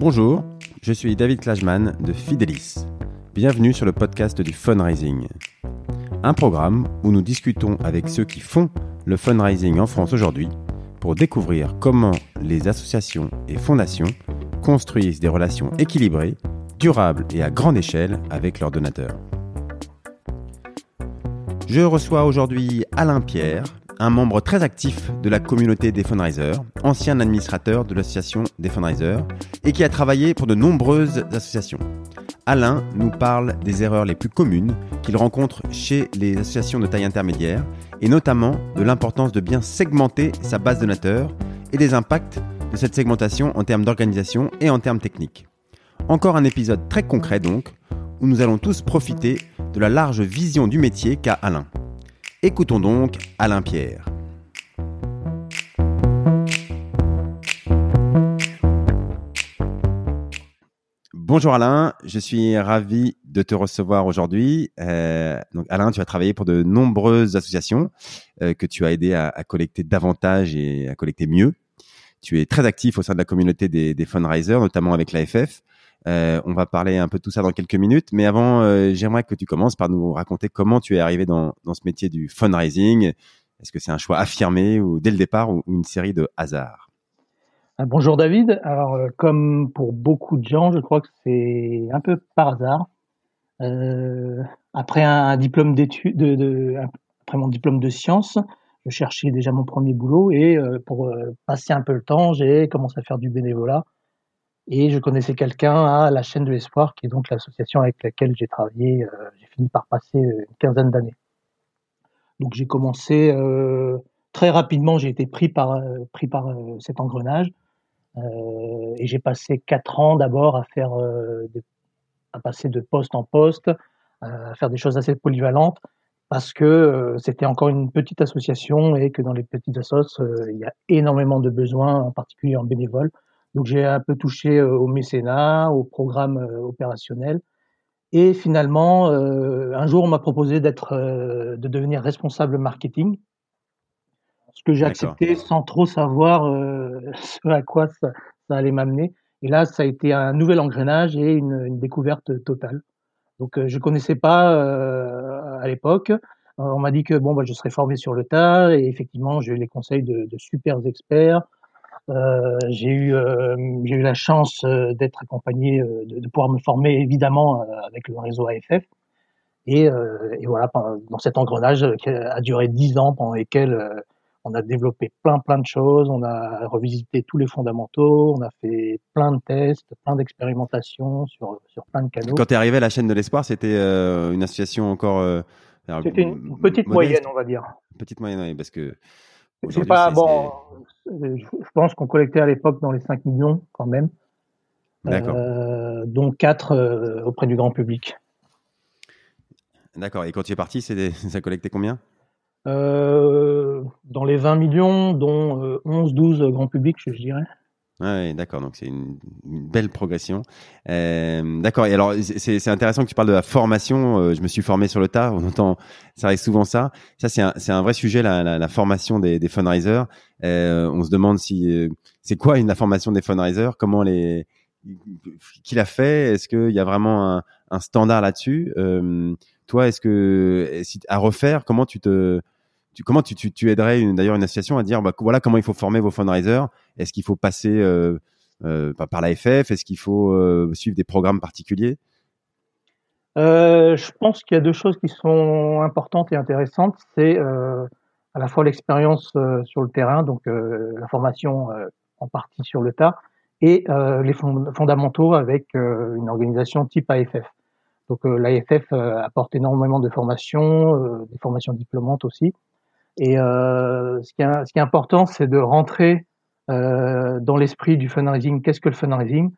Bonjour, je suis David Klajman de Fidelis. Bienvenue sur le podcast du fundraising. Un programme où nous discutons avec ceux qui font le fundraising en France aujourd'hui pour découvrir comment les associations et fondations construisent des relations équilibrées, durables et à grande échelle avec leurs donateurs. Je reçois aujourd'hui Alain Pierre, un membre très actif de la communauté des fundraisers, ancien administrateur de l'association des fundraisers et qui a travaillé pour de nombreuses associations. Alain nous parle des erreurs les plus communes qu'il rencontre chez les associations de taille intermédiaire et notamment de l'importance de bien segmenter sa base donateur et des impacts de cette segmentation en termes d'organisation et en termes techniques. Encore un épisode très concret donc, où nous allons tous profiter de la large vision du métier qu'a Alain. Écoutons donc Alain Pierre. Bonjour Alain, je suis ravi de te recevoir aujourd'hui. Euh, Alain, tu as travaillé pour de nombreuses associations euh, que tu as aidé à, collecter davantage et à collecter mieux. Tu es très actif au sein de la communauté des, des fundraisers, notamment avec l'AFF. Euh, on va parler un peu de tout ça dans quelques minutes, mais avant, euh, j'aimerais que tu commences par nous raconter comment tu es arrivé dans, ce métier du fundraising. Est-ce que c'est un choix affirmé ou dès le départ ou une série de hasards? Ah, Bonjour David. Alors, euh, comme pour beaucoup de gens, je crois que c'est un peu par hasard. Après mon diplôme de sciences, je cherchais déjà mon premier boulot et pour passer un peu le temps, j'ai commencé à faire du bénévolat et je connaissais quelqu'un à la chaîne de l'espoir, qui est donc l'association avec laquelle j'ai travaillé. Euh, j'ai fini par passer euh, une quinzaine d'années. Donc j'ai commencé euh, très rapidement, j'ai été pris par, pris par cet engrenage. et j'ai passé quatre ans d'abord à faire à passer de poste en poste, à faire des choses assez polyvalentes, parce que c'était encore une petite association et que dans les petites associations, il y a énormément de besoins, en particulier en bénévole. Donc j'ai un peu touché euh, au mécénat, au programme euh, opérationnel. Et finalement, euh, un jour, on m'a proposé d'être, de devenir responsable marketing, ce que j'ai accepté sans trop savoir ce à quoi ça, allait m'amener. Et là, ça a été un nouvel engrenage et une, une découverte totale. Donc, je connaissais pas à l'époque. on m'a dit que bon, bah, je serais formé sur le tas, et effectivement, j'ai eu les conseils de, de super experts. Euh, j'ai eu, euh, j'ai eu la chance euh, d'être accompagné, de, de, pouvoir me former évidemment avec le réseau AFF. Et, et, voilà, dans cet engrenage qui a duré dix ans pendant lesquels on a développé plein plein de choses, on a revisité tous les fondamentaux, on a fait plein de tests, plein d'expérimentations sur, sur plein de canaux. Quand tu es arrivé à la chaîne de l'espoir, c'était une association encore... c'était une, petite moyenne, on va dire. Petite moyenne, oui, parce que c'est pas bon. Je pense qu'on collectait à l'époque dans les 5 millions quand même. D'accord. Euh, dont 4 euh, auprès du grand public. D'accord. Et quand tu es parti, ça collectait combien? Euh, Dans les 20 millions, dont 11-12 euh, grand public, je dirais. Oui, d'accord. Donc c'est une, belle progression. Euh, d'accord. Et alors c'est intéressant que tu parles de la formation. Euh, je me suis formé sur le tas. On entend, ça arrive souvent ça. Ça c'est un, un vrai sujet la, la, la formation des, des fundraisers. Euh, on se demande si euh, c'est quoi une la formation des fundraisers? Comment les qui l'a fait? Est-ce qu'il y a vraiment un, un standard là-dessus? Euh, Toi, est-ce que à refaire Comment tu te comment tu, tu, tu aiderais d'ailleurs une association à dire bah, voilà comment il faut former vos fundraisers? Est-ce qu'il faut passer euh, euh, par l'AFF Est-ce qu'il faut euh, suivre des programmes particuliers? Je pense qu'il y a deux choses qui sont importantes et intéressantes. C'est à la fois l'expérience sur le terrain, donc la formation en partie sur le tas, et les fondamentaux avec une organisation type AFF. Donc l'AFF apporte énormément de formations, des formations diplômantes aussi. Et euh, ce, qui est, important, c'est de rentrer euh, dans l'esprit du fundraising. Qu'est-ce que le fundraising?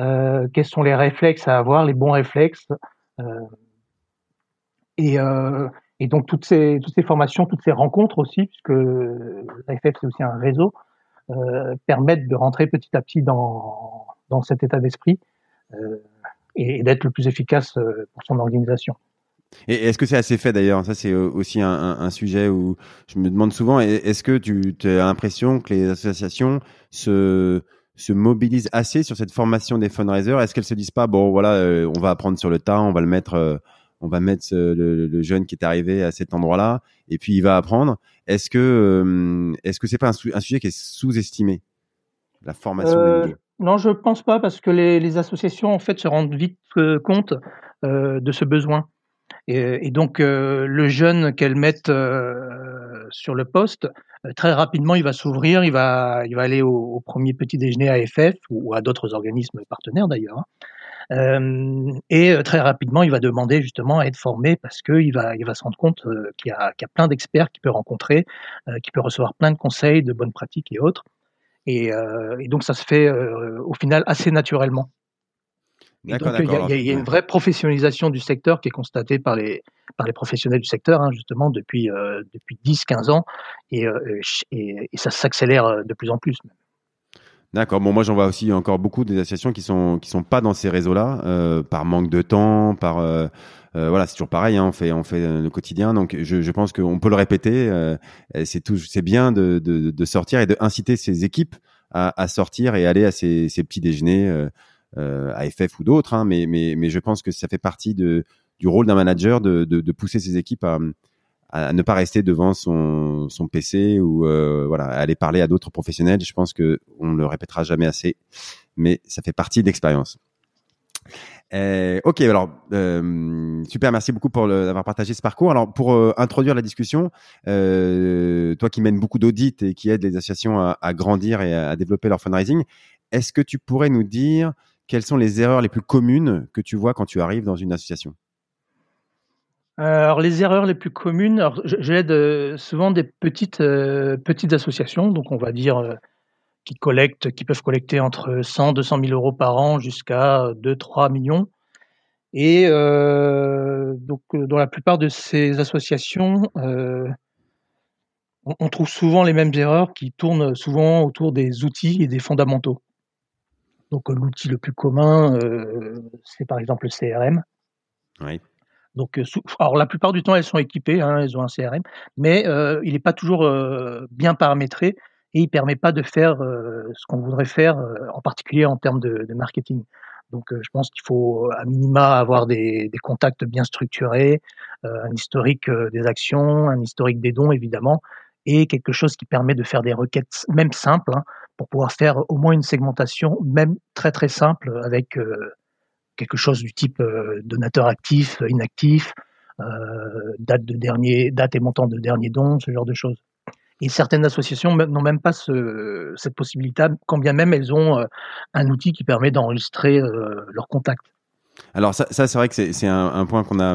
Euh, Quels sont les réflexes à avoir, les bons réflexes? Et, donc toutes ces, formations, toutes ces rencontres aussi, puisque l'AFF c'est aussi un réseau, permettent de rentrer petit à petit dans, cet état d'esprit et d'être le plus efficace pour son organisation. Et est-ce que c'est assez fait d'ailleurs? Ça, c'est euh, aussi un, un, sujet où je me demande souvent est-ce que tu as l'impression que les associations se, se mobilisent assez sur cette formation des fundraisers? Est-ce qu'elles se disent pas bon voilà euh, on va apprendre sur le tas, on va le mettre euh, on va mettre le, jeune qui est arrivé à cet endroit-là et puis il va apprendre? Est-ce que euh, est-ce que c'est pas un, sujet qui est sous-estimé la formation des Non, je pense pas parce que les, les, associations en fait se rendent vite compte de ce besoin. Et, donc le jeune qu'elles mettent sur le poste, très rapidement il va s'ouvrir, il va, il va aller au, premier petit déjeuner AFF ou à d'autres organismes partenaires d'ailleurs. Hein. et très rapidement, il va demander justement à être formé parce qu'il va, il va se rendre compte qu'il y, a, qu'il y a plein d'experts qu'il peut rencontrer, qu'il peut recevoir plein de conseils, de bonnes pratiques et autres. Et donc ça se fait au final assez naturellement. Donc, il y, a une vraie professionnalisation du secteur qui est constatée par les, par les professionnels du secteur, hein, justement, depuis, euh, depuis 10-15 ans, et, euh, et, et, ça s'accélère euh, de plus en plus. D'accord. Bon, moi, j'en vois aussi encore beaucoup des associations qui sont qui sont pas dans ces réseaux-là, euh, par manque de temps, par euh, voilà, c'est toujours pareil. Hein, on fait on fait le quotidien, donc je, je pense qu'on peut le répéter. c'est tout, c'est bien de, de, de, sortir et d'inciter ces équipes à, à, sortir et aller à ces, ces petits déjeuners AFF ou d'autres, hein, mais, mais, mais je pense que ça fait partie du rôle d'un manager de, de, pousser ses équipes à, ne pas rester devant son, son PC ou euh, voilà, aller parler à d'autres professionnels. Je pense que on le répétera jamais assez, mais ça fait partie de l'expérience. Euh, ok, alors euh, super, merci beaucoup pour d'avoir partagé ce parcours. Alors pour euh, introduire la discussion, euh, toi qui mènes beaucoup d'audits et qui aide les associations à, grandir et à développer leur fundraising, est-ce que tu pourrais nous dire quelles sont les erreurs les plus communes que tu vois quand tu arrives dans une association alors les erreurs les plus communes, j'aide euh, souvent des petites euh, petites associations, donc on va dire euh, qui collectent, qui peuvent collecter entre 100 200 000 euros par an jusqu'à 2 3 millions. Et donc dans la plupart de ces associations, on, trouve souvent les mêmes erreurs qui tournent souvent autour des outils et des fondamentaux. Donc l'outil le plus commun, euh, c'est par exemple le CRM. Oui. Donc, euh, alors la plupart du temps, elles sont équipées, hein, elles ont un CRM, mais euh, il n'est pas toujours bien paramétré et il ne permet pas de faire ce qu'on voudrait faire, en particulier en termes de, marketing. Donc, je pense qu'il faut à minima avoir des, contacts bien structurés, un historique des actions, un historique des dons évidemment, et quelque chose qui permet de faire des requêtes, même simples, hein, pour pouvoir faire au moins une segmentation, même très très simple, avec euh, quelque chose du type euh, donateur actif, inactif, euh, date de dernier, date et montant de dernier don, ce genre de choses. Et certaines associations n'ont même pas ce, cette possibilité, quand bien même elles ont un outil qui permet d'enregistrer leurs contacts. Alors ça, c'est vrai que c'est un, point qu'on a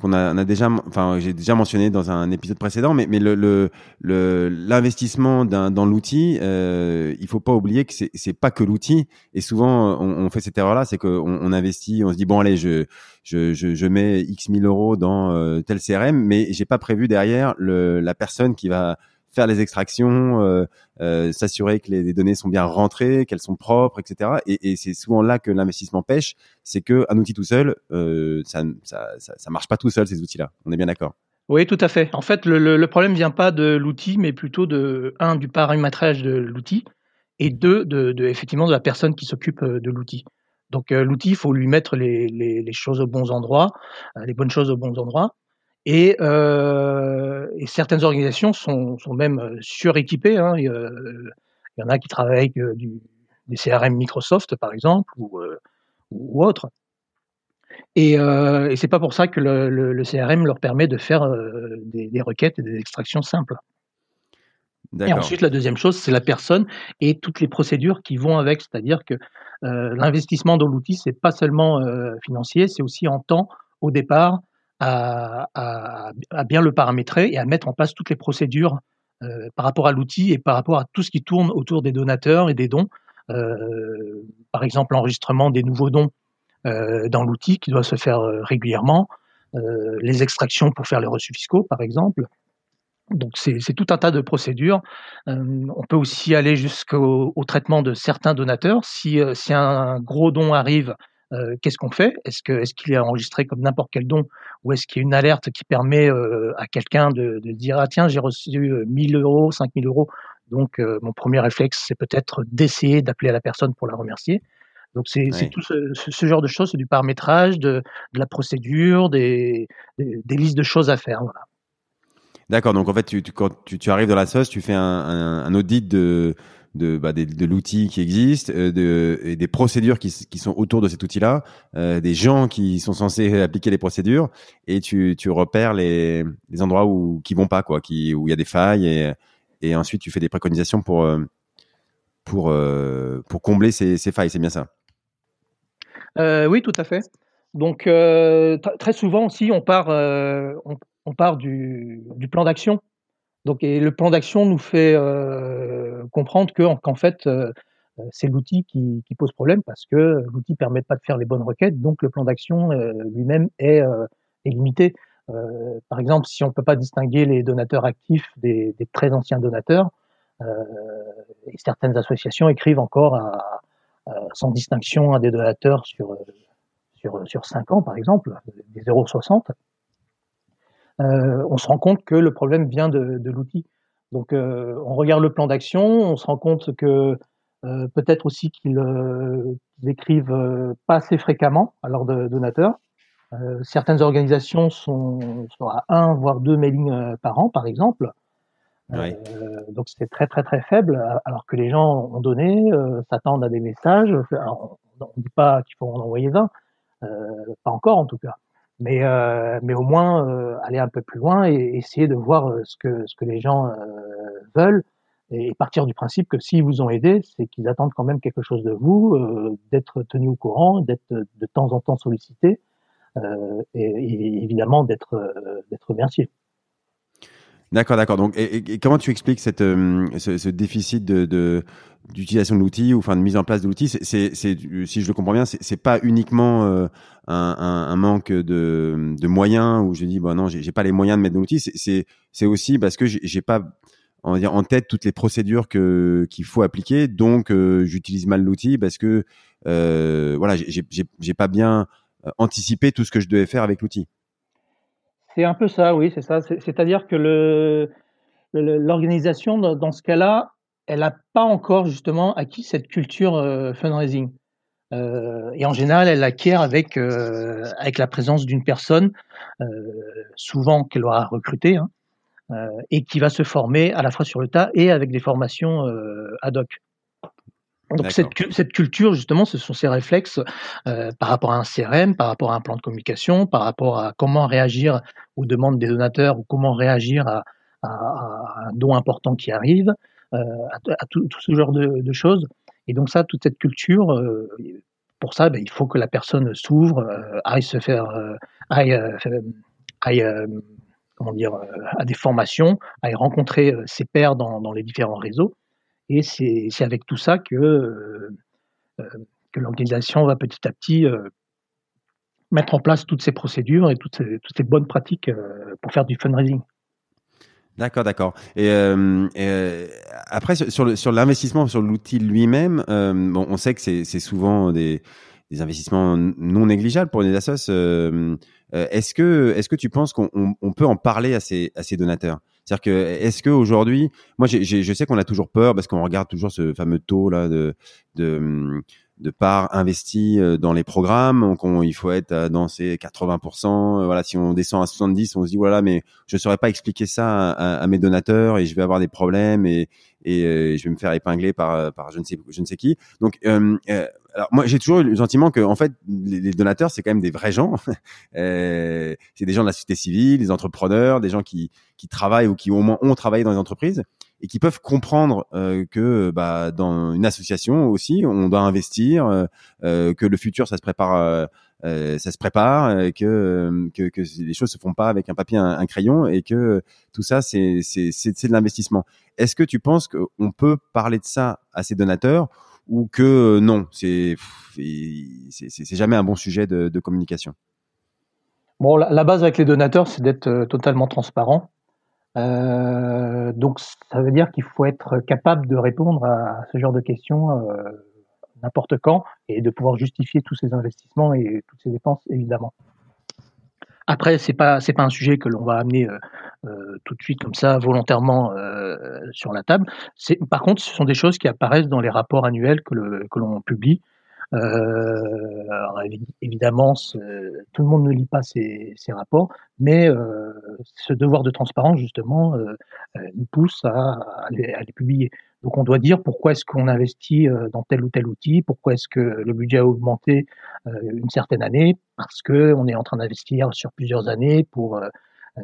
qu'on a, on a déjà, enfin, j'ai déjà mentionné dans un épisode précédent, mais, mais le, l'investissement dans l'outil, euh, il faut pas oublier que c'est, c'est pas que l'outil. Et souvent, on, fait cette erreur-là, c'est qu'on on investit, on se dit bon allez, je, je, je, mets X mille euros dans euh, tel CRM, mais j'ai pas prévu derrière le, la personne qui va faire les extractions, euh, euh, s'assurer que les, données sont bien rentrées, qu'elles sont propres, etc. Et, c'est souvent là que l'investissement pêche, c'est que un outil tout seul, euh, ça, ça, ça, marche pas tout seul ces outils-là. On est bien d'accord. Oui, tout à fait. En fait, le, le, le problème vient pas de l'outil, mais plutôt de un du paramétrage de l'outil et deux de, de, effectivement de la personne qui s'occupe de l'outil. Donc l'outil, il faut lui mettre les, les, les, choses aux bons endroits, les bonnes choses aux bons endroits. Et, euh, et, certaines organisations sont, sont même euh, suréquipées. Hein. Il, y en a qui travaillent avec euh, du, des CRM Microsoft, par exemple, ou, ou autres. Et, euh, et c'est pas pour ça que le, le, le, CRM leur permet de faire des, des, requêtes et des extractions simples. Et ensuite, la deuxième chose, c'est la personne et toutes les procédures qui vont avec. C'est-à-dire que euh, l'investissement dans l'outil, c'est pas seulement financier, c'est aussi en temps au départ, à, bien le paramétrer et à mettre en place toutes les procédures euh, par rapport à l'outil et par rapport à tout ce qui tourne autour des donateurs et des dons. Euh, par exemple, l'enregistrement des nouveaux dons euh, dans l'outil qui doit se faire régulièrement, les extractions pour faire les reçus fiscaux, par exemple. Donc c'est tout un tas de procédures. on peut aussi aller jusqu'au traitement de certains donateurs. Si un gros don arrive euh, qu'est-ce qu'on fait? Est-ce que est-ce qu'il est enregistré comme n'importe quel don? Ou est-ce qu'il y a une alerte qui permet euh, à quelqu'un de, de, dire ah tiens j'ai reçu 1000 euros, 5000 euros Donc, mon premier réflexe, c'est peut-être d'essayer d'appeler à la personne pour la remercier. Donc, c'est tout ce, genre de choses, c'est du paramétrage, de, la procédure, des, listes de choses à faire. Voilà. D'accord. Donc, en fait, tu, quand tu, arrives dans la sauce, tu fais un audit de, de, bah, de l'outil qui existe, euh, de, et des procédures qui, qui sont autour de cet outil-là, euh, des gens qui sont censés appliquer les procédures, et tu, tu repères les, les endroits où qui vont pas, quoi, qui, où il y a des failles, et, et ensuite tu fais des préconisations pour, euh, pour, pour combler ces, ces failles. C'est bien ça? Oui, tout à fait. Donc très souvent aussi, on part, on, on, part du, du plan d'action. Donc, et le plan d'action nous fait euh, comprendre que, qu'en fait, euh, c'est l'outil qui, pose problème parce que l'outil ne permet pas de faire les bonnes requêtes, donc le plan d'action euh, lui-même est, limité. par exemple, si on ne peut pas distinguer les donateurs actifs des, très anciens donateurs, et certaines associations écrivent encore sans distinction à des donateurs sur, sur, sur 5 ans, par exemple, des 0,60. Euh, on se rend compte que le problème vient de, l'outil. Donc, euh, on regarde le plan d'action, on se rend compte que euh, peut-être aussi qu'ils écrivent pas assez fréquemment à leurs donateurs. certaines organisations sont, à un voire deux mailings par an, par exemple. donc c'est très très très faible, alors que les gens ont donné, s'attendent à des messages. on ne dit pas qu'il faut en envoyer 20, pas encore en tout cas mais, euh, mais au moins euh, aller un peu plus loin et essayer de voir euh, ce que, ce que les gens veulent et partir du principe que s'ils vous ont aidé, c'est qu'ils attendent quand même quelque chose de vous, d'être tenu au courant, d'être de temps en temps sollicité et, évidemment d'être d'être remercié. D'accord, d'accord. Donc, et, comment tu expliques cette, ce, ce, déficit de, d'utilisation de l'outil ou enfin de mise en place de l'outil, c'est, c'est, si je le comprends bien, c'est, pas uniquement euh, un, un, un, manque de, de moyens où je dis bon non, j'ai, pas les moyens de mettre dans l'outil. C'est, c'est, aussi parce que j'ai, pas on va dire en tête toutes les procédures que qu'il faut appliquer, donc euh, j'utilise mal l'outil parce que euh, voilà, j'ai, j'ai, j'ai pas bien euh, anticipé tout ce que je devais faire avec l'outil. C'est un peu ça, oui, c'est ça. C'est, c'est-à-dire que l'organisation dans ce cas-là elle n'a pas encore justement acquis cette culture euh, fundraising. Euh, et en général, elle l'acquiert avec euh, avec la présence d'une personne, souvent qu'elle aura recrutée, hein, et qui va se former à la fois sur le tas et avec des formations ad hoc. Donc cette, cette, culture, justement, ce sont ces réflexes par rapport à un CRM, par rapport à un plan de communication, par rapport à comment réagir aux demandes des donateurs ou comment réagir à, à, à un don important qui arrive, euh, à, tout, ce genre de, choses. Et donc ça, toute cette culture, euh, pour ça, ben, il faut que la personne s'ouvre, euh, aille se faire, aille, aille comment dire, à des formations, aille rencontrer ses pairs dans, dans les différents réseaux. Et c'est avec tout ça que, que l'organisation va petit à petit mettre en place toutes ces procédures et toutes ces, bonnes pratiques pour faire du fundraising. D'accord, d'accord. Et, euh, euh, après sur l'investissement sur l'outil lui-même, euh, on sait que c'est souvent des investissements non négligeables pour les assos. Euh, euh, est-ce que tu penses qu'on on, peut en parler à ces à ces donateurs? C'est-à-dire que est-ce que aujourd'hui, moi je sais qu'on a toujours peur parce qu'on regarde toujours ce fameux taux là de de part investie euh, dans les programmes. Donc, il faut être dans ces 80%. Voilà, si on descend à 70, on se dit voilà, mais je ne saurais pas expliquer ça à, mes donateurs et je vais avoir des problèmes et, et euh, je vais me faire épingler par, par je ne sais je ne sais qui. Donc, euh, alors moi j'ai toujours eu le sentiment que en fait les, donateurs c'est quand même des vrais gens. c'est des gens de la société civile, des entrepreneurs, des gens qui qui travaillent ou qui au moins ont travaillé dans les entreprises et qui peuvent comprendre euh, que bah, dans une association aussi, on doit investir, euh, euh que le futur ça se prépare, euh, euh ça se prépare, que, que, que les choses se font pas avec un papier, un, crayon, et que tout ça c'est c'est c'est de l'investissement. Est-ce que tu penses qu'on peut parler de ça à ces donateurs ou que non, c'est c'est jamais un bon sujet de, de communication? Bon, la, base avec les donateurs, c'est d'être totalement transparent. Euh, donc ça veut dire qu'il faut être capable de répondre à ce genre de questions euh, n'importe quand et de pouvoir justifier tous ces investissements et toutes ces dépenses évidemment. Après, c'est pas c'est pas un sujet que l'on va amener tout de suite comme ça volontairement sur la table. Par contre, ce sont des choses qui apparaissent dans les rapports annuels que l'on publie. Euh, évidemment, tout le monde ne lit pas ces, rapports, mais euh, ce devoir de transparence, justement, euh, nous pousse à, les, publier. Donc on doit dire pourquoi est-ce qu'on investit dans tel ou tel outil, pourquoi est-ce que le budget a augmenté une certaine année, parce que on est en train d'investir sur plusieurs années pour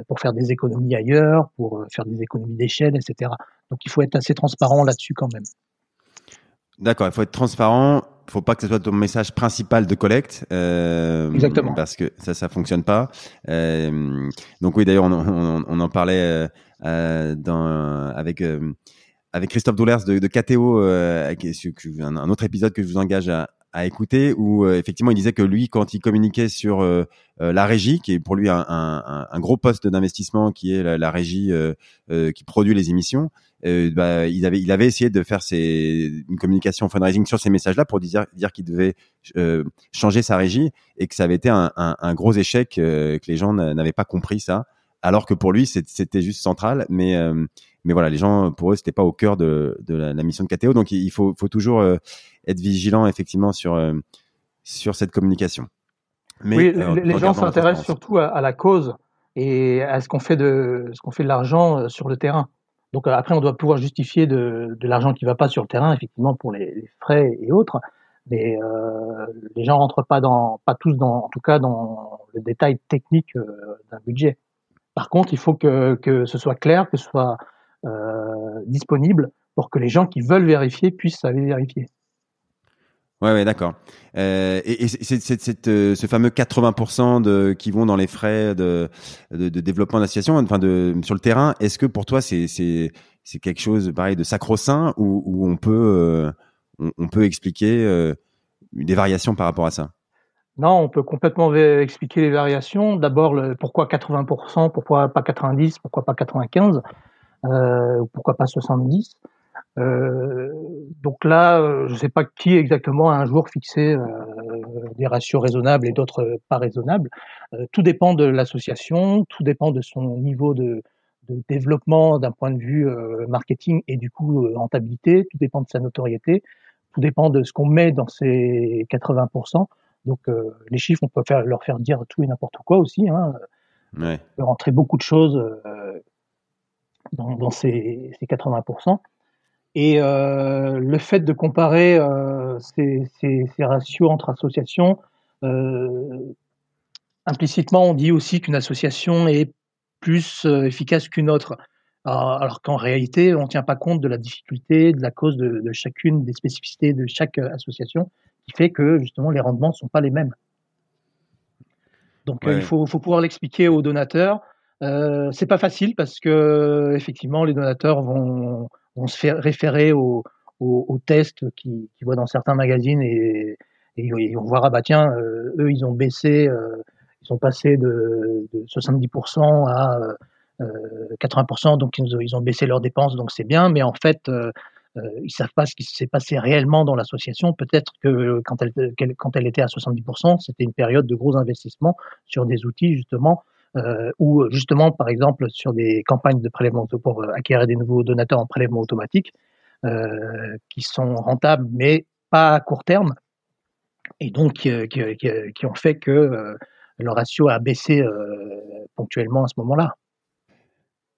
pour faire des économies ailleurs, pour faire des économies d'échelle, etc. Donc il faut être assez transparent là-dessus quand même. D'accord, il faut être transparent. Il faut pas que ce soit ton message principal de collecte. Euh, Exactement. Parce que ça, ça fonctionne pas. Euh, donc oui, d'ailleurs, on, on, on, en parlait euh, dans, avec avec Christophe Doulers de, de KTO, un, un, autre épisode que je vous engage à, à écouter où effectivement il disait que lui quand il communiquait sur la régie qui est pour lui un, un, un gros poste d'investissement qui est la, la régie qui produit les émissions bah, il avait il avait essayé de faire ses, une communication fundraising sur ces messages là pour dire dire qu'il devait changer sa régie et que ça avait été un, un gros échec que les gens n'avaient pas compris ça alors que pour lui c'était juste central mais mais voilà, les gens, pour eux, c'était pas au cœur de, de la, la, mission de KTO. Donc, il faut, faut toujours euh, être vigilant, effectivement, sur, euh, sur cette communication. Mais, oui, euh, les gens s'intéressent surtout à, à, la cause et à ce qu'on fait de, ce qu'on fait de l'argent sur le terrain. Donc, après, on doit pouvoir justifier de, l'argent qui va pas sur le terrain, effectivement, pour les, frais et autres. Mais euh, les gens rentrent pas dans, pas tous dans, en tout cas, dans le détail technique d'un budget. Par contre, il faut que, ce soit clair, que ce soit euh, disponible pour que les gens qui veulent vérifier puissent aller vérifier. Ouais, ouais, d'accord. Euh, et, c'est euh, ce fameux 80% de qui vont dans les frais de, de, de développement d'association, enfin sur le terrain. Est-ce que pour toi c'est quelque chose pareil de sacro-saint ou, ou on peut euh, on, peut expliquer des variations par rapport à ça? Non, on peut complètement expliquer les variations. D'abord, pourquoi 80%, pourquoi pas 90%, pourquoi pas 95% euh, pourquoi pas 70. Euh, donc là, euh, je ne sais pas qui exactement a un jour fixé euh, des ratios raisonnables et d'autres pas raisonnables. Euh, tout dépend de l'association, tout dépend de son niveau de, de développement d'un point de vue marketing et du coup rentabilité, tout dépend de sa notoriété, tout dépend de ce qu'on met dans ces 80%. Donc les chiffres, on peut faire, leur faire dire tout et n'importe quoi aussi. Hein. Ouais. On peut rentrer beaucoup de choses dans, dans ces, ces 80%. Et euh, le fait de comparer euh, ces, ces, ces, ratios entre associations, euh, implicitement, on dit aussi qu'une association est plus efficace qu'une autre. Alors, alors qu'en réalité, on ne tient pas compte de la difficulté, de la cause de, de, chacune des spécificités de chaque association, qui fait que justement les rendements ne sont pas les mêmes. Donc ouais. il faut, faut pouvoir l'expliquer aux donateurs c'est pas facile parce que effectivement les donateurs vont, vont se faire référer aux, tests qu'ils qui voient dans certains magazines et, vont voir ah bah tiens euh, eux ils ont baissé euh, ils sont passés de, de 70% à 80% euh, donc ils, ils, ont baissé leurs dépenses donc c'est bien mais en fait ils savent pas ce qui s'est passé réellement dans l'association. Peut-être que quand elle, quand elle était à 70%, c'était une période de gros investissements sur des outils justement ou justement, par exemple, sur des campagnes de prélèvement pour euh, acquérir des nouveaux donateurs en prélèvement automatique, euh, qui sont rentables, mais pas à court terme, et donc qui, qui, ont fait que euh, le ratio a baissé euh, ponctuellement à ce moment-là.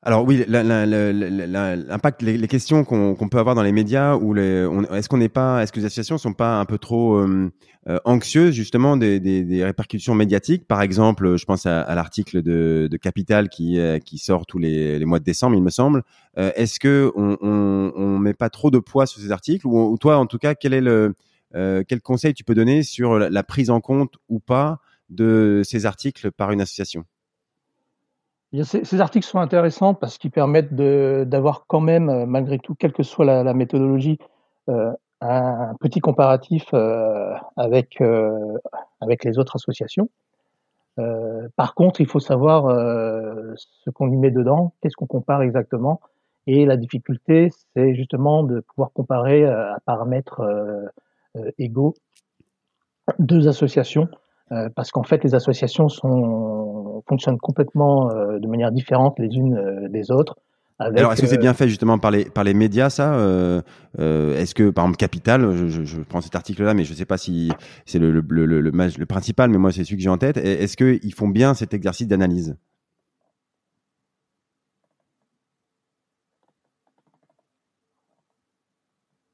Alors oui, l'impact, les, questions qu'on qu peut avoir dans les médias, ou est-ce qu'on n'est pas, est-ce que les associations sont pas un peu trop euh, euh, anxieuses justement des, répercussions médiatiques? Par exemple, je pense à, l'article de, Capital qui, euh, sort tous les, mois de décembre, il me semble. Est-ce que on, met pas trop de poids sur ces articles, ou, toi, en tout cas, quel est le quel conseil tu peux donner sur la prise en compte ou pas de ces articles par une association? Ces, articles sont intéressants parce qu'ils permettent d'avoir quand même, euh, malgré tout, quelle que soit la, la méthodologie, euh, un petit comparatif euh, avec, euh, avec les autres associations. Euh, par contre, il faut savoir euh, ce qu'on y met dedans, qu'est-ce qu'on compare exactement. Et la difficulté, c'est justement de pouvoir comparer à paramètres égaux deux associations parce qu'en fait, les associations sont, fonctionnent complètement de manière différente les unes des autres. Alors, est-ce que c'est bien fait justement par les, par les médias, ça euh, euh, Est-ce que, par exemple, Capital, je, je, je prends cet article-là, mais je ne sais pas si c'est le, le, le, le, le principal, mais moi, c'est celui que j'ai en tête. Est-ce qu'ils font bien cet exercice d'analyse?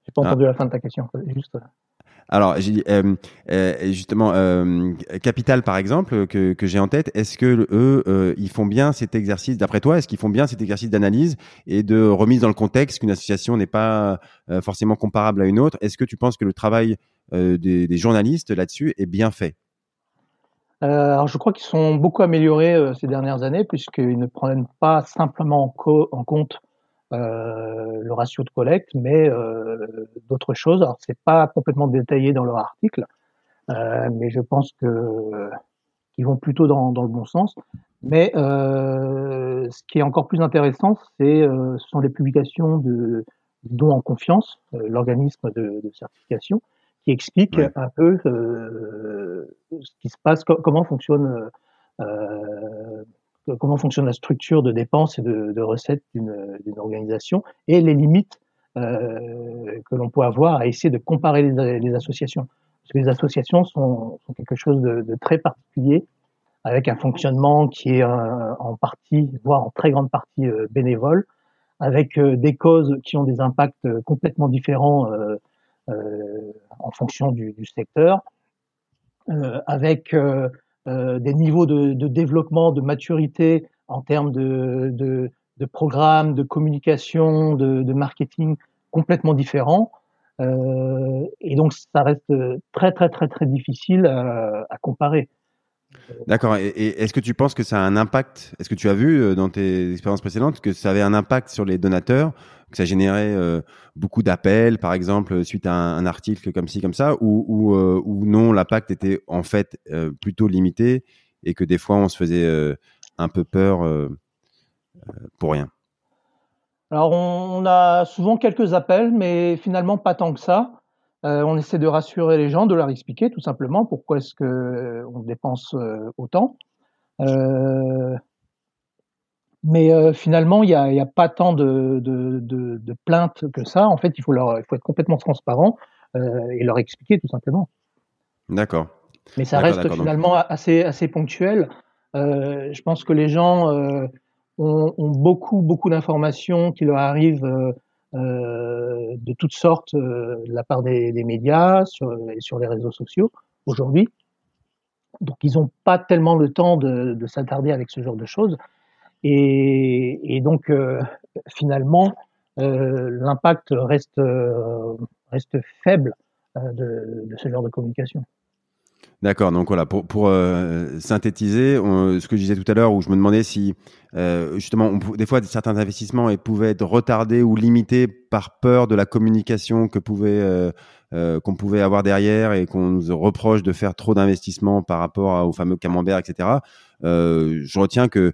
J'ai pas entendu ah. la fin de ta question. Juste... Alors, euh, euh, justement euh, Capital par exemple que, j'ai en tête. Est-ce que eux euh, ils font bien cet exercice d'après toi Est-ce qu'ils font bien cet exercice d'analyse et de remise dans le contexte qu'une association n'est pas forcément comparable à une autre? Est-ce que tu penses que le travail des, journalistes là-dessus est bien fait? Alors, je crois qu'ils sont beaucoup améliorés ces dernières années puisqu'ils ne prennent pas simplement en, compte le ratio de collecte, mais euh, d'autres choses. Alors c'est pas complètement détaillé dans leur article, euh, mais je pense que qu'ils vont plutôt dans, dans, le bon sens. Mais euh, ce qui est encore plus intéressant, c'est euh, ce sont les publications de dons en confiance, l'organisme de, de, certification, qui explique un peu ce qui se passe, comment fonctionne comment fonctionne la structure de dépenses et de, recettes d'une organisation et les limites euh, que l'on peut avoir à essayer de comparer les, associations. Parce que les associations sont, quelque chose de, très particulier, avec un fonctionnement qui est euh, en partie, voire en très grande partie euh, bénévole, avec des causes qui ont des impacts complètement différents en fonction du, du secteur, avec des niveaux de, de, développement, de maturité en termes de, de, de programmes, de communication, de, de marketing complètement différents. Euh, et donc, ça reste très, très, très, très difficile à, à comparer. D'accord. Et, est-ce que tu penses que ça a un impact Est-ce que tu as vu euh, dans tes expériences précédentes que ça avait un impact sur les donateurs que ça générait euh, beaucoup d'appels, par exemple, suite à un, article comme ci, comme ça, ou, euh, non, l'impact était en fait euh, plutôt limité et que des fois on se faisait euh, un peu peur pour rien? Alors, on, a souvent quelques appels, mais finalement pas tant que ça. On essaie de rassurer les gens, de leur expliquer tout simplement pourquoi est-ce que on dépense autant. Euh, mais euh, finalement, il n'y a, a, pas tant de, de, de, de, plaintes que ça. En fait, il faut, leur, il faut être complètement transparent euh, et leur expliquer tout simplement. D'accord. Mais ça reste finalement donc... assez, assez ponctuel. Euh, je pense que les gens euh, ont, ont, beaucoup, beaucoup d'informations qui leur arrivent euh, euh, de toutes sortes de la part des, médias sur, sur les réseaux sociaux aujourd'hui. Donc, ils n'ont pas tellement le temps de, de s'attarder avec ce genre de choses. Et, donc, euh, finalement, euh, l'impact reste, euh, faible euh, de, ce genre de communication. D'accord, donc voilà, pour, pour euh, synthétiser, on, ce que je disais tout à l'heure, où je me demandais si, euh, justement, des fois, certains investissements pouvaient être retardés ou limités par peur de la communication que pouvait, euh, qu'on pouvait avoir derrière et qu'on nous reproche de faire trop d'investissements par rapport au fameux camembert, etc. je retiens que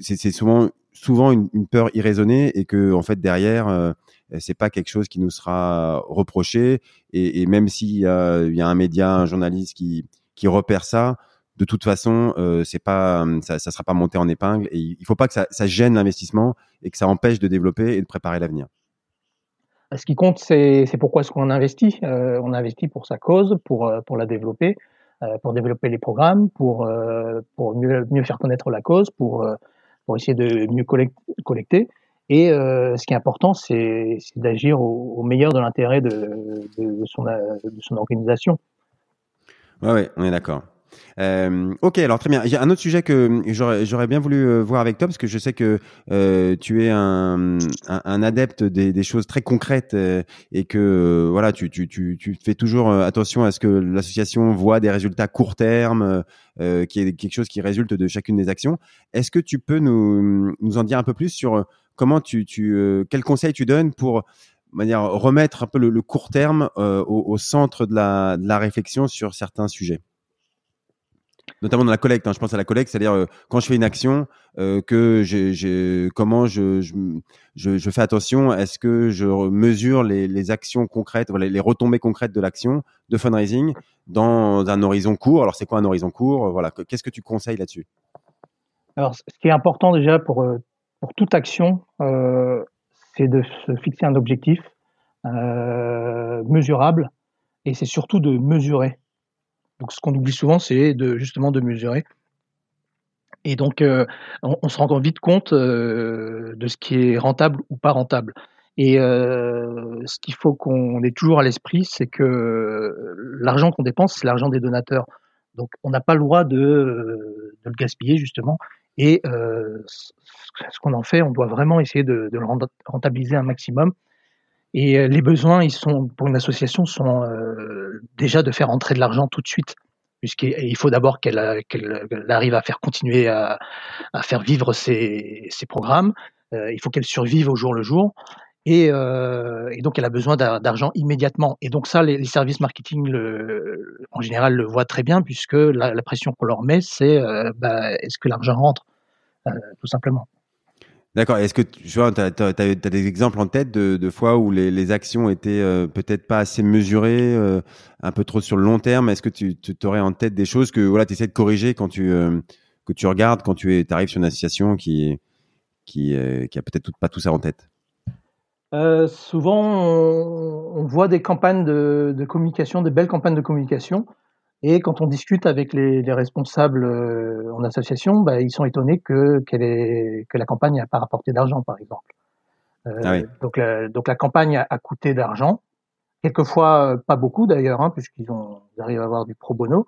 c'est souvent, souvent une, une, peur irraisonnée et que, en fait, derrière, c'est pas quelque chose qui nous sera reproché. Et, même s'il il y a un média, un journaliste qui, repère ça, de toute façon, euh, c'est pas, ça, ça sera pas monté en épingle. Et il faut pas que ça, gêne l'investissement et que ça empêche de développer et de préparer l'avenir. Ce qui compte, c'est pourquoi est-ce qu'on investit? Euh, on investit pour sa cause, pour, euh, la développer, euh, pour développer les programmes, pour, euh, mieux, faire connaître la cause, euh, pour essayer de mieux collecter. Et euh, ce qui est important, c'est d'agir au, meilleur de l'intérêt de, de, son, organisation. Ouais, on est d'accord. Euh, ok, alors très bien. Il y a un autre sujet que j'aurais bien voulu euh, voir avec toi parce que je sais que euh, tu es un, adepte des, choses très concrètes euh, et que euh, voilà, tu, fais toujours attention à ce que l'association voit des résultats court terme, euh, qui est quelque chose qui résulte de chacune des actions. Est-ce que tu peux nous en dire un peu plus sur comment tu, tu euh, quel conseil tu donnes pour manière remettre un peu le, court terme euh, au, centre de la, de la réflexion sur certains sujets? Notamment dans la collecte. Hein, je pense à la collecte, c'est-à-dire euh, quand je fais une action, que j'ai, comment je, je, fais attention, est-ce que je mesure les, les actions concrètes, voilà, les retombées concrètes de l'action de fundraising dans un horizon court? Alors c'est quoi un horizon court? Voilà, qu'est-ce que tu conseilles là-dessus? Alors ce qui est important déjà pour pour toute action, euh, c'est de se fixer un objectif euh, mesurable et c'est surtout de mesurer. Donc ce qu'on oublie souvent, c'est justement de mesurer. Et donc euh, on, se rend vite compte de ce qui est rentable ou pas rentable. Et ce qu'il faut qu'on ait toujours à l'esprit, c'est que l'argent qu'on dépense, c'est l'argent des donateurs. Donc on n'a pas le droit de, le gaspiller justement. Et ce qu'on en fait, on doit vraiment essayer de, le rentabiliser un maximum. Et euh, les besoins, ils sont pour une association sont euh, déjà de faire entrer de l'argent tout de suite, puisqu'il faut d'abord qu'elle arrive à faire continuer à, faire vivre ses, programmes. Euh, il faut qu'elle survive au jour le jour. Et, euh, et, donc elle a besoin d'argent immédiatement. Et donc ça, les, services marketing, le, en général, le voient très bien, puisque la, pression qu'on leur met, c'est euh, bah, est-ce que l'argent rentre, euh, tout simplement. D'accord. Est-ce que tu vois, as, des exemples en tête de, fois où les, actions étaient peut-être pas assez mesurées, un peu trop sur le long terme? Est-ce que tu, aurais en tête des choses que voilà, tu essaies de corriger quand tu, que tu regardes, quand tu arrives sur une association qui, qui, qui a peut-être pas tout ça en tête? Souvent, on, voit des campagnes de, de communication, des belles campagnes de communication et quand on discute avec les, les responsables euh, en association, bah, ils sont étonnés que, est, que la campagne n'a pas rapporté d'argent, par exemple. Euh, ah donc, la, donc la campagne a, coûté d'argent, quelquefois euh, pas beaucoup d'ailleurs, hein, puisqu'ils arrivent à avoir du pro bono.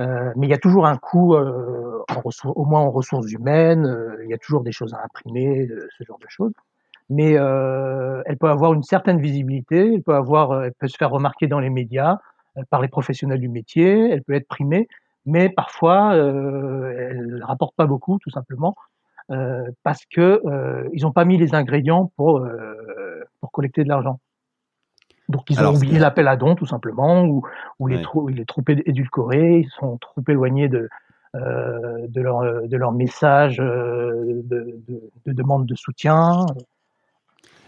Euh, mais il y a toujours un coût, euh, en au moins en ressources humaines. il y a toujours des choses à imprimer, ce genre de choses. Mais elle peut avoir une certaine visibilité, elle peut avoir, elle peut se faire remarquer dans les médias. Euh, par les professionnels du métier, elle peut être primée, mais parfois euh, elle rapporte pas beaucoup, tout simplement, euh, parce que euh, ils n'ont pas mis les ingrédients pour euh, pour collecter de l'argent. Donc ils ont oublié l'appel à dons, tout simplement, ou, ou il, est trop, il est trop édulcoré, ils sont trop éloignés de euh, de leur de leur message de, de, de demande de soutien.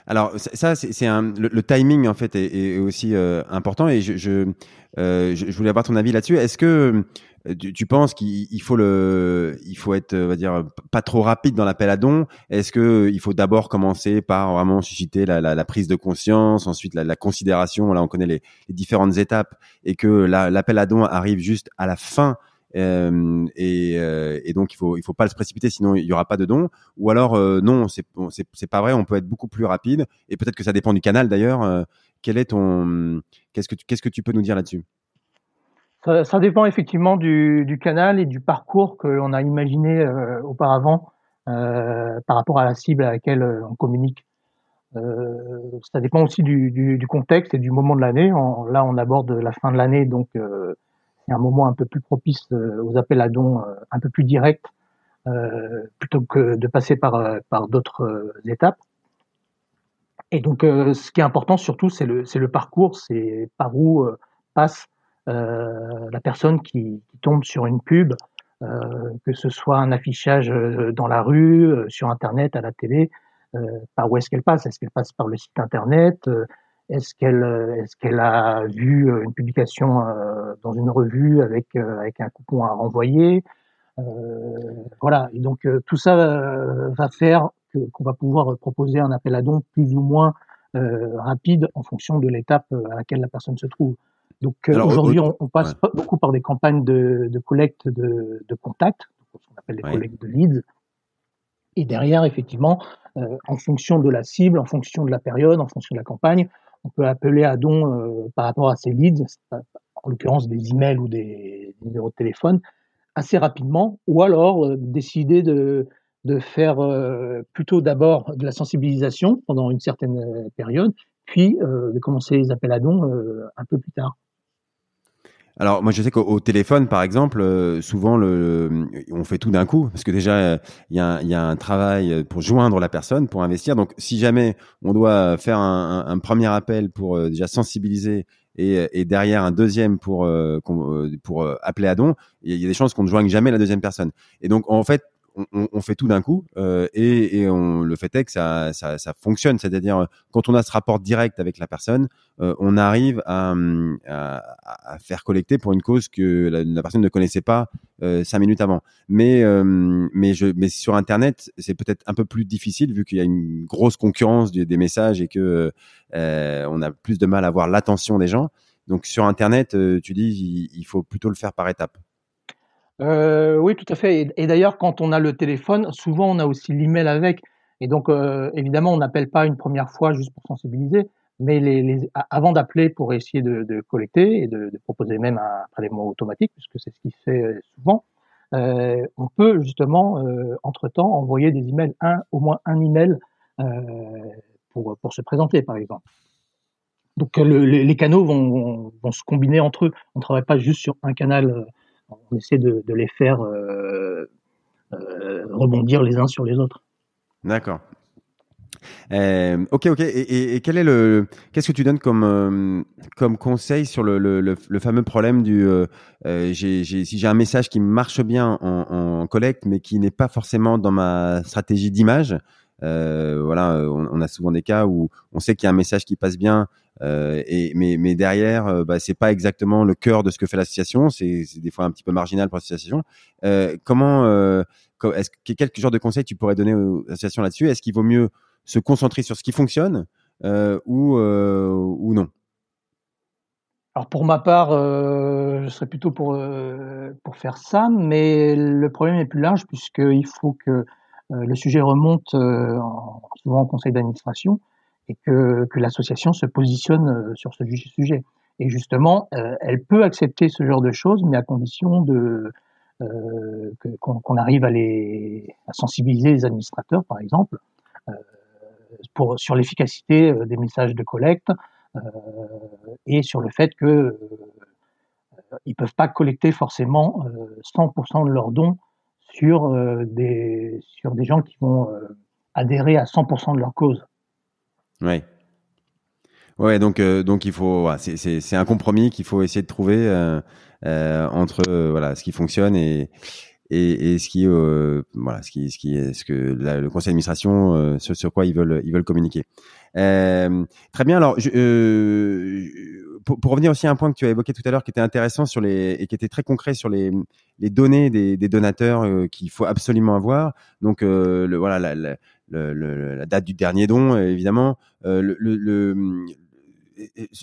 Alors ça, c'est un le, timing en fait est, est aussi euh, important et je je, euh, je, voulais avoir ton avis là-dessus. Est-ce que euh, tu, tu penses qu'il faut le il faut être on va dire pas trop rapide dans l'appel à dons? Est-ce que il faut d'abord commencer par vraiment susciter la, la, la prise de conscience, ensuite la, la, considération? Là, on connaît les, les différentes étapes et que l'appel à dons arrive juste à la fin euh, et, euh, et, donc il faut il faut pas se précipiter sinon il y aura pas de dons. Ou alors euh, non c'est c'est pas vrai on peut être beaucoup plus rapide. Et peut-être que ça dépend du canal d'ailleurs. Quel est ton qu'est-ce que tu, qu'est-ce que tu peux nous dire là-dessus? Ça, dépend effectivement du, canal et du parcours que l'on a imaginé auparavant par rapport à la cible à laquelle on communique. Ça dépend aussi du, contexte et du moment de l'année. Là on aborde la fin de l'année donc c'est un moment un peu plus propice euh, aux appels à dons euh, un peu plus directs euh, plutôt que de passer par, par d'autres étapes. Et donc, ce qui est important surtout, c'est le, le parcours, c'est par où passe la personne qui, qui, tombe sur une pub, que ce soit un affichage dans la rue, sur Internet, à la télé, par où est-ce qu'elle passe? Est-ce qu'elle passe par le site Internet est-ce qu'elle euh, est-ce qu'elle a vu euh, une publication euh, dans une revue avec avec un coupon à renvoyer Voilà. Et donc tout ça va faire qu'on va pouvoir proposer un appel à dons plus ou moins rapide en fonction de l'étape à laquelle la personne se trouve. Donc aujourd'hui, on, on, passe beaucoup par des campagnes de, de collecte de, de contacts, ce qu'on appelle des collectes de leads. Et derrière, effectivement, euh, en fonction de la cible, en fonction de la période, en fonction de la campagne, on peut appeler à don euh, par rapport à ces leads, en l'occurrence des emails ou des, numéros de téléphone, assez rapidement, ou alors euh, décider de, de faire euh, plutôt d'abord de la sensibilisation pendant une certaine période, puis de commencer les appels à dons un peu plus tard. Alors moi je sais qu'au téléphone par exemple, euh, souvent le, on fait tout d'un coup parce que déjà il y, a un, y, a un travail pour joindre la personne, pour investir. Donc si jamais on doit faire un, un, premier appel pour euh, déjà sensibiliser et, et, derrière un deuxième pour euh, pour appeler à don, il y a des chances qu'on ne joigne jamais la deuxième personne. Et donc en fait on, fait tout d'un coup euh, et, on, le fait est que ça, fonctionne. C'est-à-dire quand on a ce rapport direct avec la personne, euh, on arrive à, à, faire collecter pour une cause que la, personne ne connaissait pas euh, cinq minutes avant. Mais sur Internet c'est peut-être un peu plus difficile vu qu'il y a une grosse concurrence des, des messages et que on a plus de mal à avoir l'attention des gens. Donc sur Internet, tu dis il, il faut plutôt le faire par étapes. Euh, oui, tout à fait. Et, d'ailleurs, quand on a le téléphone, souvent on a aussi l'email avec. Et donc, euh, évidemment, on n'appelle pas une première fois juste pour sensibiliser, mais avant d'appeler pour essayer de, collecter et de, proposer même un prélèvement automatique, puisque c'est ce qui se fait euh, souvent, on peut justement, entre-temps, envoyer des emails, un, au moins un email pour, se présenter, par exemple. Donc, le, les, canaux vont, se combiner entre eux. On ne travaille pas juste sur un canal on essaie de, les faire euh, euh, rebondir les uns sur les autres. D'accord. Euh, ok, ok. Et, quel est le, qu'est-ce que tu donnes comme comme conseil sur le, le, fameux problème du, si j'ai un message qui marche bien en, collecte, mais qui n'est pas forcément dans ma stratégie d'image. Voilà, on, a souvent des cas où on sait qu'il y a un message qui passe bien, euh, mais, derrière, euh, bah, c'est pas exactement le cœur de ce que fait l'association. C'est des fois un petit peu marginal pour l'association. Euh, comment, euh, est-ce quel genre de conseils tu pourrais donner aux associations là-dessus? Est-ce qu'il vaut mieux se concentrer sur ce qui fonctionne euh, ou, non? Alors pour ma part, euh, je serais plutôt pour pour faire ça, mais le problème est plus large puisqu'il faut que le sujet remonte souvent au conseil d'administration et que, l'association se positionne euh, sur ce sujet. Et justement, euh, elle peut accepter ce genre de choses, mais à condition euh, qu'on arrive à les sensibiliser les administrateurs, par exemple, euh, sur l'efficacité euh, des messages de collecte euh, et sur le fait que ils peuvent pas collecter forcément 100% de leurs dons sur des sur des gens qui vont adhérer à 100% de leur cause. Ouais. Ouais, donc euh, donc il faut, c'est un compromis qu'il faut essayer de trouver euh, euh, entre euh, voilà ce qui fonctionne et et, et ce qui euh, voilà ce qui ce qui ce que le conseil d'administration ce sur quoi ils veulent ils veulent communiquer. très bien. Alors je, pour, revenir aussi à un point que tu as évoqué tout à l'heure qui était intéressant sur les et qui était très concret sur les les données des, des donateurs qu'il faut absolument avoir. Donc le voilà la, la la date du dernier don, évidemment, euh, le, le,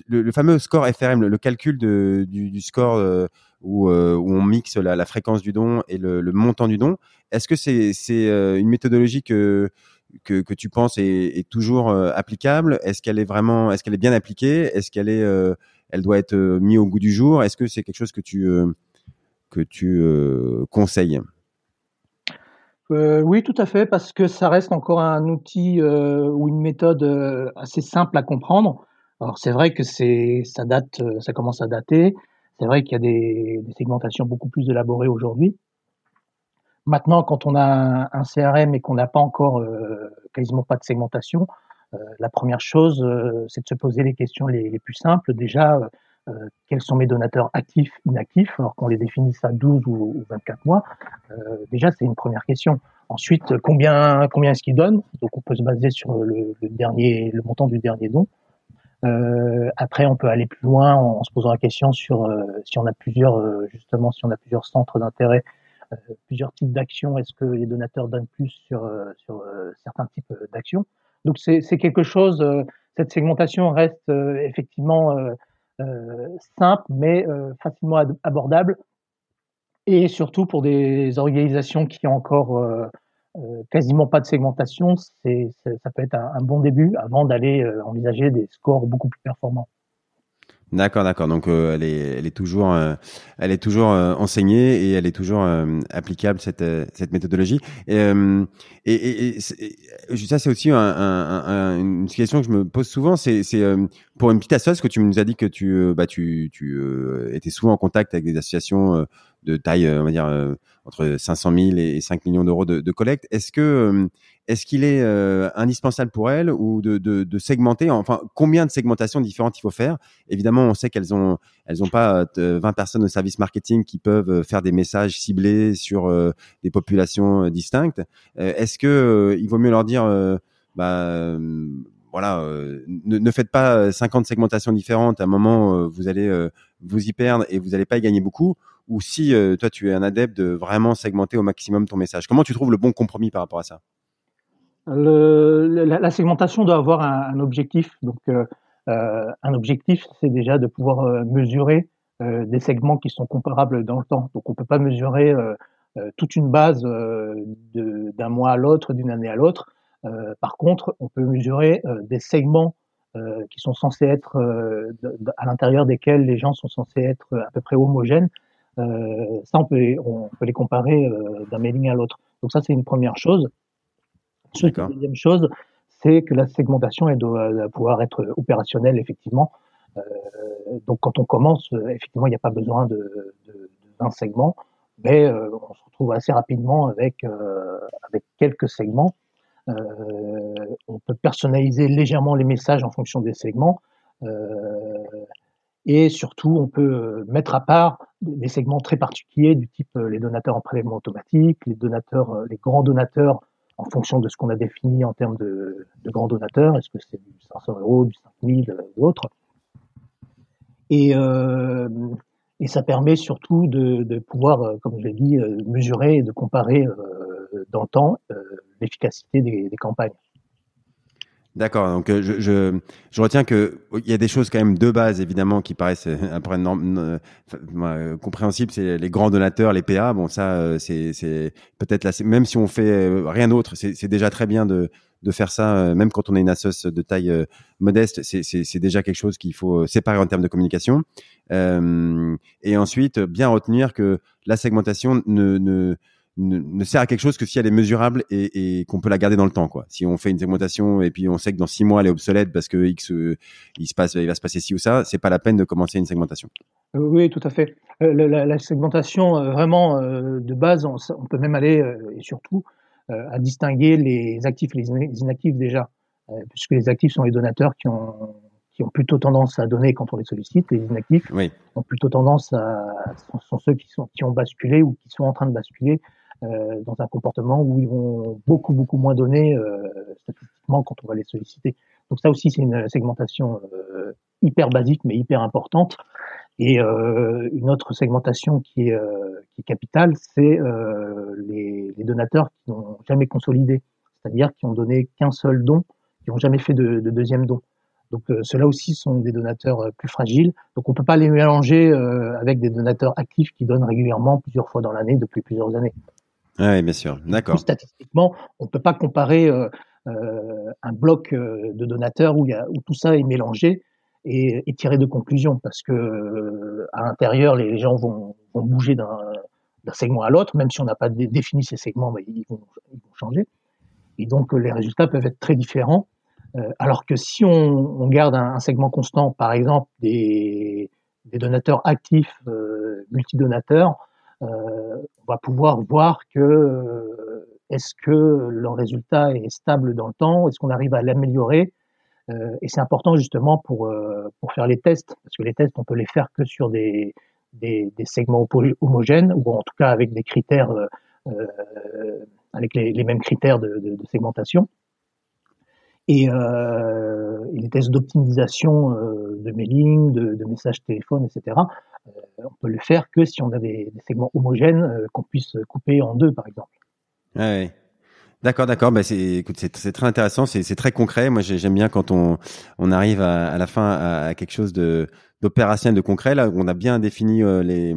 le, fameux score FRM, le, calcul de, du, du, score euh, où, euh, où, on mixe la, fréquence du don et le, montant du don. Est-ce que c'est c'est une méthodologie que, que, que tu penses est, est toujours applicable? Est-ce qu'elle est vraiment, est-ce qu'elle est bien appliquée? Est-ce qu'elle est, elle doit être mise au goût du jour Est-ce que c'est quelque chose que tu que tu conseilles? Euh, oui, tout à fait, parce que ça reste encore un outil euh, ou une méthode euh, assez simple à comprendre. Alors c'est vrai que c'est ça date, euh, ça commence à dater. C'est vrai qu'il y a des, segmentations beaucoup plus élaborées aujourd'hui. Maintenant, quand on a un CRM et qu'on n'a pas encore quasiment pas de segmentation, la première chose, c'est de se poser les questions les, plus simples. Déjà, euh, quels sont mes donateurs actifs, inactifs, alors qu'on les définisse à 12 ou, 24 mois, euh, déjà c'est une première question. Ensuite, combien, combien est-ce qu'ils donnent? Donc on peut se baser sur le, dernier, le montant du dernier don. Euh, après, on peut aller plus loin en, se posant la question sur euh, si on a plusieurs, euh, justement, si on a plusieurs centres d'intérêt, euh, plusieurs types d'actions. Est-ce que les donateurs donnent plus sur certains types d'actions? Donc c'est quelque chose. cette segmentation reste effectivement euh, simple mais euh, facilement abordable et surtout pour des organisations qui ont encore euh, quasiment pas de segmentation, ça peut être un, bon début avant d'aller envisager des scores beaucoup plus performants. D'accord, d'accord. Donc euh, elle est, elle est toujours, euh, elle est toujours euh, enseignée et elle est toujours applicable cette cette méthodologie. Et et, et, et, ça c'est aussi un, un, une question que je me pose souvent. C'est c'est pour une petite association que tu nous as dit que tu bah tu tu étais souvent en contact avec des associations de taille, on va dire entre 500 000 et 5 millions d'euros de, de collecte. Est-ce que est-ce qu'il est euh, indispensable pour elles ou de, de, de, segmenter Enfin, combien de segmentations différentes il faut faire? Évidemment, on sait qu'elles ont elles ont pas 20 euh, personnes au service marketing qui peuvent euh, faire des messages ciblés sur des populations distinctes. Est-ce que il vaut mieux leur dire bah voilà, ne, ne, faites pas 50 segmentations différentes. À un moment, vous allez vous y perdre et vous n'allez pas y gagner beaucoup. Ou si toi, tu es un adepte de vraiment segmenter au maximum ton message? Comment tu trouves le bon compromis par rapport à ça? La, segmentation doit avoir un, objectif. Donc, euh, euh un objectif, c'est déjà de pouvoir euh, mesurer euh, des segments qui sont comparables dans le temps. Donc, on peut pas mesurer toute une base d'un mois à l'autre, d'une année à l'autre. par contre, on peut mesurer des segments qui sont censés être à l'intérieur desquels les gens sont censés être à peu près homogènes. Ça, on peut, on peut les comparer d'un mailing à l'autre. Donc ça, c'est une première chose. La deuxième chose, c'est que la segmentation elle doit pouvoir être opérationnelle effectivement. Euh, donc quand on commence, euh, effectivement, il n'y a pas besoin de, de, 20 segments, mais euh, on se retrouve assez rapidement avec euh, avec quelques segments. Euh, on peut personnaliser légèrement les messages en fonction des segments. Et surtout, on peut mettre à part des segments très particuliers du type les donateurs en prélèvement automatique, les donateurs, les grands donateurs en fonction de ce qu'on a défini en termes de, grands donateurs. Est-ce que c'est du 500 euros, du 5000 euh, ou autre? Et, euh, et ça permet surtout de, pouvoir, euh, comme je l'ai dit, mesurer et de comparer dans le temps l'efficacité des campagnes. D'accord. Donc euh, je, je, je, retiens que il y a des choses quand même de base évidemment qui paraissent un peu euh, compréhensibles. C'est les grands donateurs, les PA. Bon, ça euh, c'est c'est peut-être là. Même si on fait rien d'autre, c'est déjà très bien de de faire ça. Même quand on est une assoce de taille modeste, c'est c'est déjà quelque chose qu'il faut séparer en termes de communication. et ensuite, bien retenir que la segmentation ne ne ne, sert à quelque chose que si elle est mesurable et, et qu'on peut la garder dans le temps quoi. Si on fait une segmentation et puis on sait que dans six mois elle est obsolète parce que X euh, il se passe il va se passer ci ou ça, c'est pas la peine de commencer une segmentation. Euh, oui, tout à fait. Euh, la, la, segmentation vraiment de base, on, on, peut même aller et surtout à distinguer les actifs et les inactifs déjà, puisque les actifs sont les donateurs qui ont qui ont plutôt tendance à donner quand on les sollicite, les inactifs oui. ont plutôt tendance à sont ceux qui sont qui ont basculé ou qui sont en train de basculer euh, dans un comportement où ils vont beaucoup beaucoup moins donner euh, statistiquement quand on va les solliciter. Donc ça aussi c'est une segmentation euh, hyper basique mais hyper importante. Et une autre segmentation qui est, qui est capitale, c'est les, les, donateurs qui n'ont jamais consolidé, c'est-à-dire qui ont donné qu'un seul don, qui n'ont jamais fait de, de deuxième don. Donc ceux-là aussi sont des donateurs plus fragiles. Donc on peut pas les mélanger avec des donateurs actifs qui donnent régulièrement plusieurs fois dans l'année depuis plusieurs années. Oui, bien sûr. D'accord. Statistiquement, on ne peut pas comparer euh, euh, un bloc euh, de donateurs où, y a, où tout ça est mélangé et, et tirer de conclusions parce que euh, à l'intérieur, les, gens vont, vont bouger d'un segment à l'autre, même si on n'a pas défini ces segments, mais ils, vont, ils, vont, changer. Et donc, les résultats peuvent être très différents. alors que si on, on garde un, un, segment constant, par exemple des, des donateurs actifs multidonateurs, on va pouvoir voir que euh, est-ce que leur résultat est stable dans le temps, est-ce qu'on arrive à l'améliorer. Euh, et c'est important justement pour, pour faire les tests, parce que les tests, on peut les faire que sur des, des, segments homogènes, ou en tout cas avec des critères, euh, avec les, mêmes critères de, segmentation. Et, euh, les tests d'optimisation euh, de mailing, de, de messages téléphone, etc. Euh, on peut le faire que si on a des, segments homogènes euh, qu'on puisse couper en deux, par exemple. Ouais. D'accord, d'accord. Bah c'est, écoute, c'est, très intéressant. C'est, très concret. Moi, j'aime bien quand on, arrive à, la fin à, quelque chose d'opérationnel, de concret. Là, on a bien défini euh, les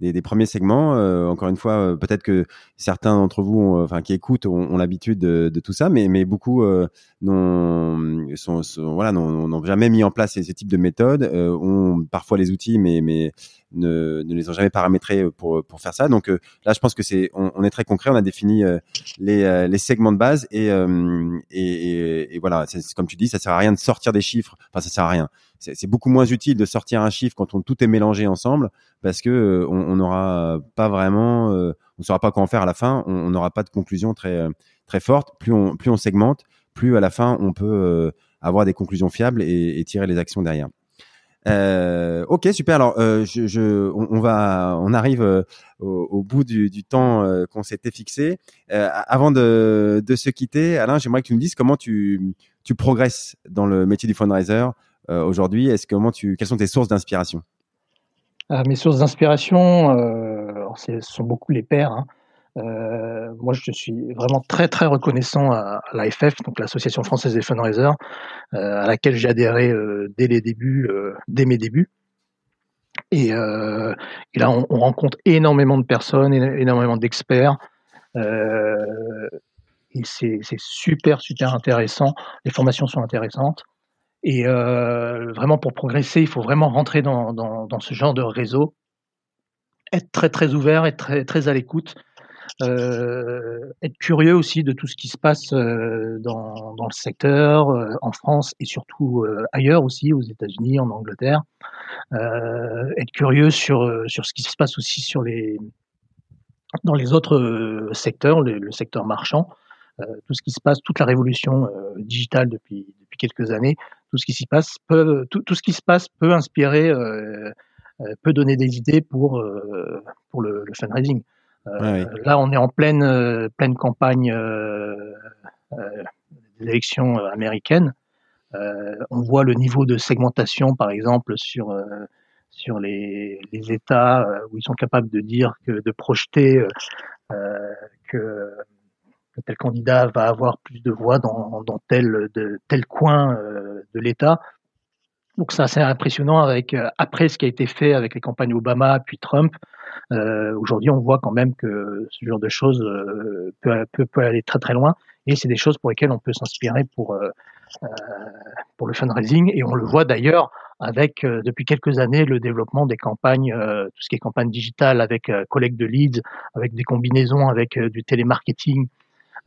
des, premiers segments. Euh, encore une fois, euh, peut-être que certains d'entre vous, enfin qui écoutent, ont, l'habitude de, tout ça, mais, mais beaucoup euh, n'ont sont, voilà n'ont jamais mis en place ces, types de méthodes, ont parfois les outils, mais mais ne, ne les ont jamais paramétrés pour pour faire ça. Donc là, je pense que c'est on, est très concret. On a défini les, les segments de base et et, et, voilà. C'est comme tu dis, ça sert à rien de sortir des chiffres. Enfin, ça sert à rien c'est beaucoup moins utile de sortir un chiffre quand on tout est mélangé ensemble parce que euh, on n'aura pas vraiment, euh, on saura pas quoi en faire à la fin. On n'aura pas de conclusion très euh, très forte. Plus on plus on segmente, plus à la fin on peut avoir des conclusions fiables et, tirer les actions derrière. Ok, super. Alors, je, on, va, on arrive au, bout du, temps qu'on s'était fixé. avant de, de se quitter, Alain, j'aimerais que tu me dises comment tu, tu progresses dans le métier du fundraiser. Euh, aujourd'hui. Est-ce comment tu, quelles sont tes sources d'inspiration? Ah, Mes sources d'inspiration, euh, ce sont beaucoup les pairs. Hein. Euh, moi, je suis vraiment très très reconnaissant à, l'AFF, donc l'Association française des fundraisers, à laquelle j'ai adhéré dès les débuts, dès mes débuts. Et, là, on, rencontre énormément de personnes, énormément d'experts. et c'est super super intéressant. Les formations sont intéressantes. Et euh, vraiment, pour progresser, il faut vraiment rentrer dans, dans, ce genre de réseau, être très très ouvert, être très, très à l'écoute, euh, être curieux aussi de tout ce qui se passe euh, dans, dans le secteur, euh, en France et surtout euh, ailleurs aussi, aux États-Unis, en Angleterre. être curieux sur, sur ce qui se passe aussi sur les, dans les autres secteurs, le, secteur marchand. tout ce qui se passe, toute la révolution digitale depuis, depuis quelques années, tout ce qui passe peut, tout, tout, ce qui se passe peut inspirer, euh, euh peut donner des idées pour euh, pour le fundraising. Euh, là, on est en pleine pleine campagne des élections américaines. on voit le niveau de segmentation, par exemple, sur sur les, les États où ils sont capables de dire que de projeter que tel candidat va avoir plus de voix dans, dans tel, de, tel coin euh, de l'État. Donc c'est assez impressionnant avec euh, après ce qui a été fait avec les campagnes Obama puis Trump. Euh, Aujourd'hui, on voit quand même que ce genre de choses euh, peut, peut, peut, aller très très loin, et c'est des choses pour lesquelles on peut s'inspirer pour euh, pour le fundraising. Et on le voit d'ailleurs avec depuis quelques années le développement des campagnes, tout ce qui est campagne digitale avec collecte de leads, avec des combinaisons avec du télémarketing,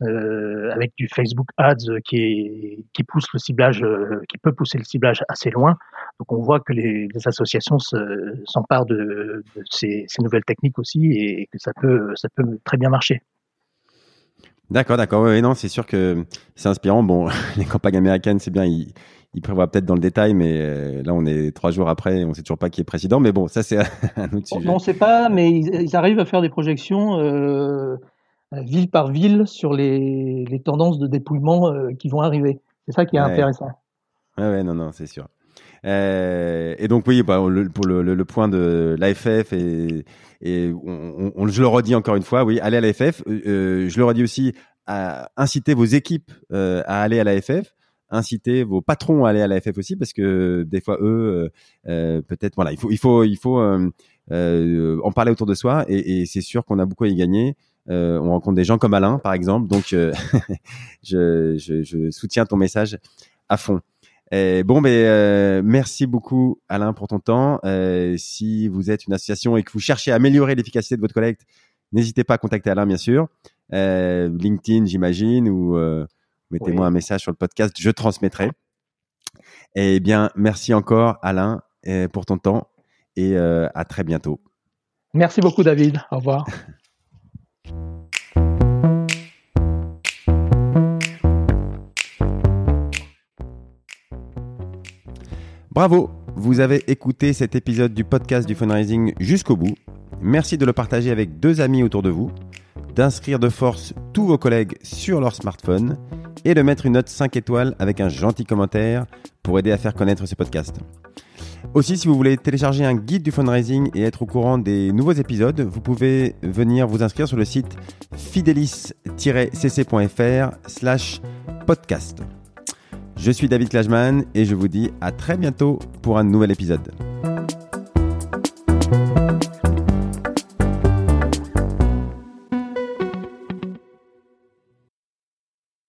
euh, avec du Facebook Ads qui, est, qui pousse le ciblage, euh, qui peut pousser le ciblage assez loin. Donc on voit que les, les associations s'emparent de, de ces, ces, nouvelles techniques aussi et que ça peut, ça peut très bien marcher. D'accord, d'accord. Oui, non, c'est sûr que c'est inspirant. Bon, les campagnes américaines, c'est bien. Ils, ils prévoient peut-être dans le détail, mais euh, là, on est trois jours après, on sait toujours pas qui est président. Mais bon, ça, c'est un autre sujet. On ne sait pas, mais ils, ils, arrivent à faire des projections. Euh, euh, ville par ville sur les, les tendances de dépouillement euh, qui vont arriver. C'est ça qui est intéressant. Ouais, ouais, non, non, c'est sûr. Euh, et donc oui, bah, le, pour le, le, point de l'AFF et, et on, on, je le redis encore une fois, oui, allez à l'AFF. Euh, je le redis aussi, à inciter vos équipes euh, à aller à l'AFF, inciter vos patrons à aller à l'AFF aussi, parce que des fois eux, peut-être, voilà, il faut, il faut, il faut en parler autour de soi, et, et c'est sûr qu'on a beaucoup à y gagner. Euh, on rencontre des gens comme Alain, par exemple. Donc, euh, je, je, je, soutiens ton message à fond. Et bon, ben, euh, merci beaucoup, Alain, pour ton temps. Si vous êtes une association et que vous cherchez à améliorer l'efficacité de votre collecte, n'hésitez pas à contacter Alain, bien sûr. LinkedIn, j'imagine, ou mettez-moi un message sur le podcast, je transmettrai. Eh bien, merci encore, Alain, pour ton temps et à très bientôt. Merci beaucoup, David. Au revoir. Bravo, vous avez écouté cet épisode du podcast du fundraising jusqu'au bout. Merci de le partager avec deux amis autour de vous, d'inscrire de force tous vos collègues sur leur smartphone et de mettre une note 5 étoiles avec un gentil commentaire pour aider à faire connaître ce podcast. Aussi, si vous voulez télécharger un guide du fundraising et être au courant des nouveaux épisodes, vous pouvez venir vous inscrire sur le site fidelis-cc.fr slash podcast. Je suis David Klajman et je vous dis à très bientôt pour un nouvel épisode.